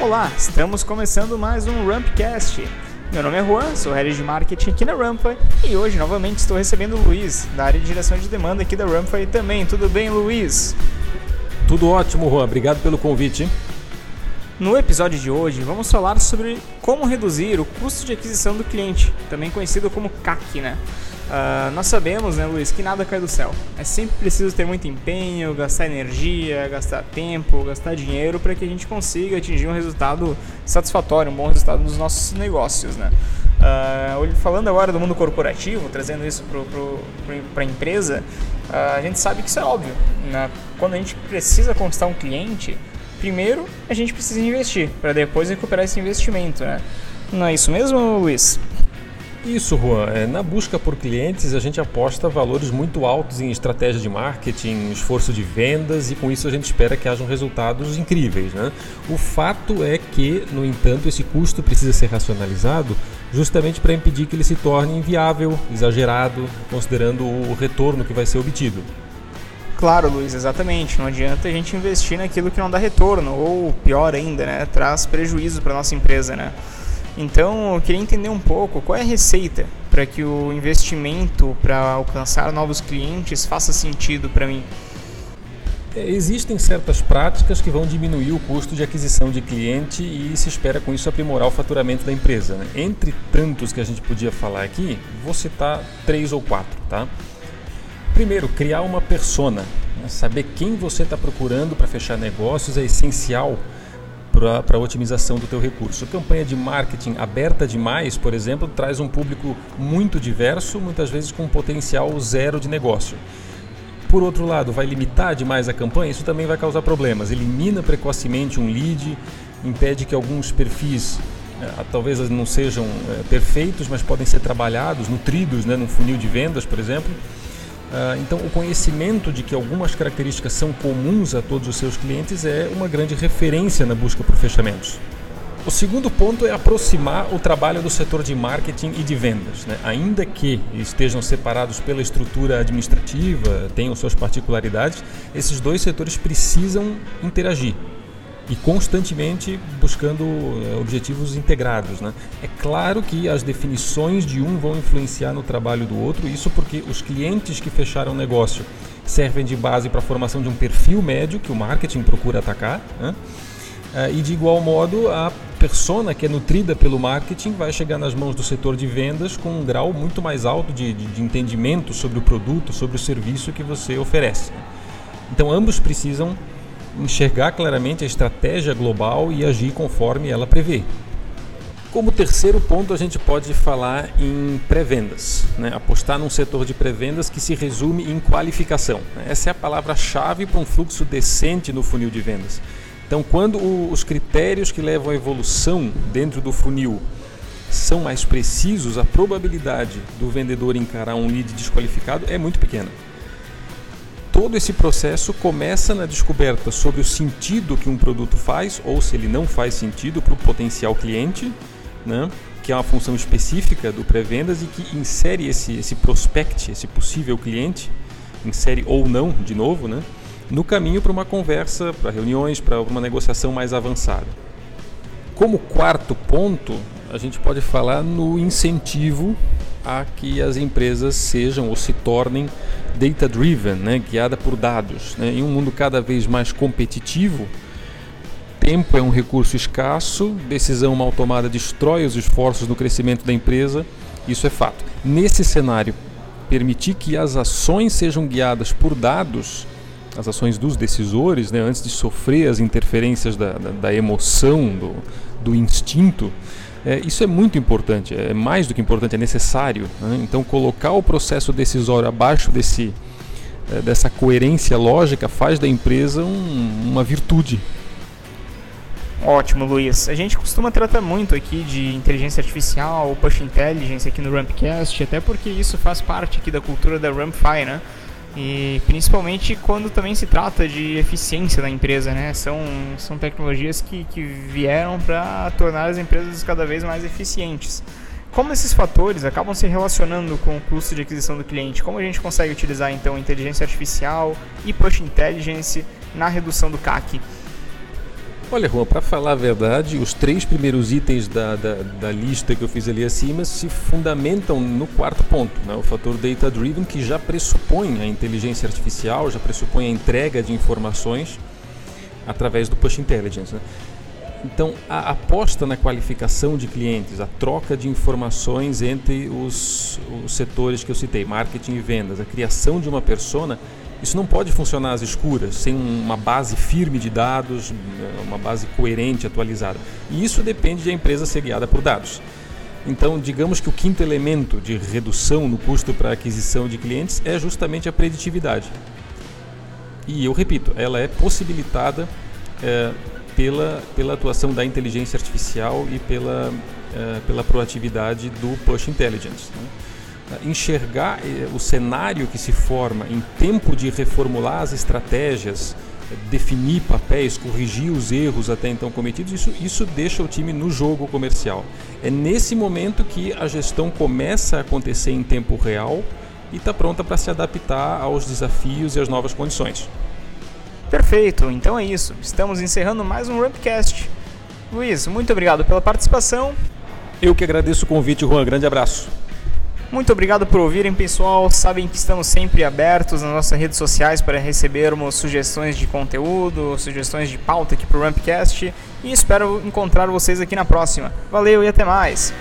Olá, estamos começando mais um Rampcast. Meu nome é Juan, sou head de marketing aqui na Rampa e hoje novamente estou recebendo o Luiz, da área de direção de demanda aqui da Rampa e também. Tudo bem, Luiz? Tudo ótimo, Juan. Obrigado pelo convite. No episódio de hoje, vamos falar sobre como reduzir o custo de aquisição do cliente, também conhecido como CAC, né? Uh, nós sabemos, né, Luiz, que nada cai do céu. É sempre preciso ter muito empenho, gastar energia, gastar tempo, gastar dinheiro para que a gente consiga atingir um resultado satisfatório, um bom resultado nos nossos negócios, né? Uh, falando agora do mundo corporativo, trazendo isso para a empresa, uh, a gente sabe que isso é óbvio. Né? Quando a gente precisa conquistar um cliente, primeiro a gente precisa investir para depois recuperar esse investimento, né? Não é isso mesmo, Luiz? Isso, Juan. É, na busca por clientes, a gente aposta valores muito altos em estratégia de marketing, esforço de vendas e com isso a gente espera que hajam resultados incríveis. Né? O fato é que, no entanto, esse custo precisa ser racionalizado justamente para impedir que ele se torne inviável, exagerado, considerando o retorno que vai ser obtido. Claro, Luiz, exatamente. Não adianta a gente investir naquilo que não dá retorno, ou pior ainda, né, traz prejuízo para nossa empresa, né? Então, eu queria entender um pouco qual é a receita para que o investimento para alcançar novos clientes faça sentido para mim. É, existem certas práticas que vão diminuir o custo de aquisição de cliente e se espera com isso aprimorar o faturamento da empresa. Né? Entre tantos que a gente podia falar aqui, vou citar três ou quatro, tá? Primeiro, criar uma persona. Né? Saber quem você está procurando para fechar negócios é essencial para a otimização do teu recurso. A campanha de marketing aberta demais, por exemplo, traz um público muito diverso, muitas vezes com potencial zero de negócio. Por outro lado, vai limitar demais a campanha, isso também vai causar problemas. Elimina precocemente um lead, impede que alguns perfis é, talvez não sejam é, perfeitos, mas podem ser trabalhados, nutridos né, num funil de vendas, por exemplo. Ah, então, o conhecimento de que algumas características são comuns a todos os seus clientes é uma grande referência na busca por fechamentos. O segundo ponto é aproximar o trabalho do setor de marketing e de vendas. Né? Ainda que estejam separados pela estrutura administrativa, tenham suas particularidades, esses dois setores precisam interagir e constantemente buscando eh, objetivos integrados. Né? É claro que as definições de um vão influenciar no trabalho do outro, isso porque os clientes que fecharam o negócio servem de base para a formação de um perfil médio que o marketing procura atacar. Né? Eh, e de igual modo, a persona que é nutrida pelo marketing vai chegar nas mãos do setor de vendas com um grau muito mais alto de, de, de entendimento sobre o produto, sobre o serviço que você oferece. Então, ambos precisam enxergar claramente a estratégia global e agir conforme ela prevê. Como terceiro ponto, a gente pode falar em pré-vendas, né? apostar num setor de pré-vendas que se resume em qualificação. Essa é a palavra-chave para um fluxo decente no funil de vendas. Então, quando os critérios que levam à evolução dentro do funil são mais precisos, a probabilidade do vendedor encarar um lead desqualificado é muito pequena todo esse processo começa na descoberta sobre o sentido que um produto faz, ou se ele não faz sentido para o potencial cliente, né? que é uma função específica do pré-vendas e que insere esse, esse prospect, esse possível cliente, insere ou não, de novo, né? no caminho para uma conversa, para reuniões, para uma negociação mais avançada. Como quarto ponto, a gente pode falar no incentivo a que as empresas sejam ou se tornem data-driven, né, guiada por dados. Né? Em um mundo cada vez mais competitivo, tempo é um recurso escasso, decisão mal tomada destrói os esforços no crescimento da empresa, isso é fato. Nesse cenário, permitir que as ações sejam guiadas por dados, as ações dos decisores, né, antes de sofrer as interferências da, da, da emoção, do, do instinto, é, isso é muito importante, é mais do que importante, é necessário. Né? Então, colocar o processo decisório abaixo desse, é, dessa coerência lógica faz da empresa um, uma virtude. Ótimo, Luiz. A gente costuma tratar muito aqui de inteligência artificial, push intelligence aqui no Rampcast, até porque isso faz parte aqui da cultura da Rampfy, né? E principalmente quando também se trata de eficiência da empresa, né? São, são tecnologias que, que vieram para tornar as empresas cada vez mais eficientes. Como esses fatores acabam se relacionando com o custo de aquisição do cliente? Como a gente consegue utilizar então inteligência artificial e push intelligence na redução do CAC? Olha, Juan, para falar a verdade, os três primeiros itens da, da, da, lista que eu fiz ali acima se fundamentam no quarto ponto, né? o fator data-driven, que já pressupõe a inteligência artificial, já pressupõe a entrega de informações através do push intelligence. Né? Então, a aposta na qualificação de clientes, a troca de informações entre os, os setores que eu citei, marketing e vendas, a criação de uma persona, isso não pode funcionar às escuras, sem uma base firme de dados, uma base coerente, atualizada. E isso depende de a empresa ser guiada por dados. Então, digamos que o quinto elemento de redução no custo para aquisição de clientes é justamente a preditividade. E eu repito, ela é possibilitada é, pela, pela atuação da inteligência artificial e pela, é, pela proatividade do Push Intelligence. Né? Enxergar eh, o cenário que se forma em tempo de reformular as estratégias, definir papéis, corrigir os erros até então cometidos, isso, isso deixa o time no jogo comercial. É nesse momento que a gestão começa a acontecer em tempo real e está pronta para se adaptar aos desafios e às novas condições. Perfeito, então é isso. Estamos encerrando mais um Rampcast. Luiz, muito obrigado pela participação. Eu que agradeço o convite, Juan. Grande abraço. Muito obrigado por ouvirem, pessoal. Sabem que estamos sempre abertos nas nossas redes sociais para recebermos sugestões de conteúdo, sugestões de pauta aqui para o Rampcast. E espero encontrar vocês aqui na próxima. Valeu e até mais!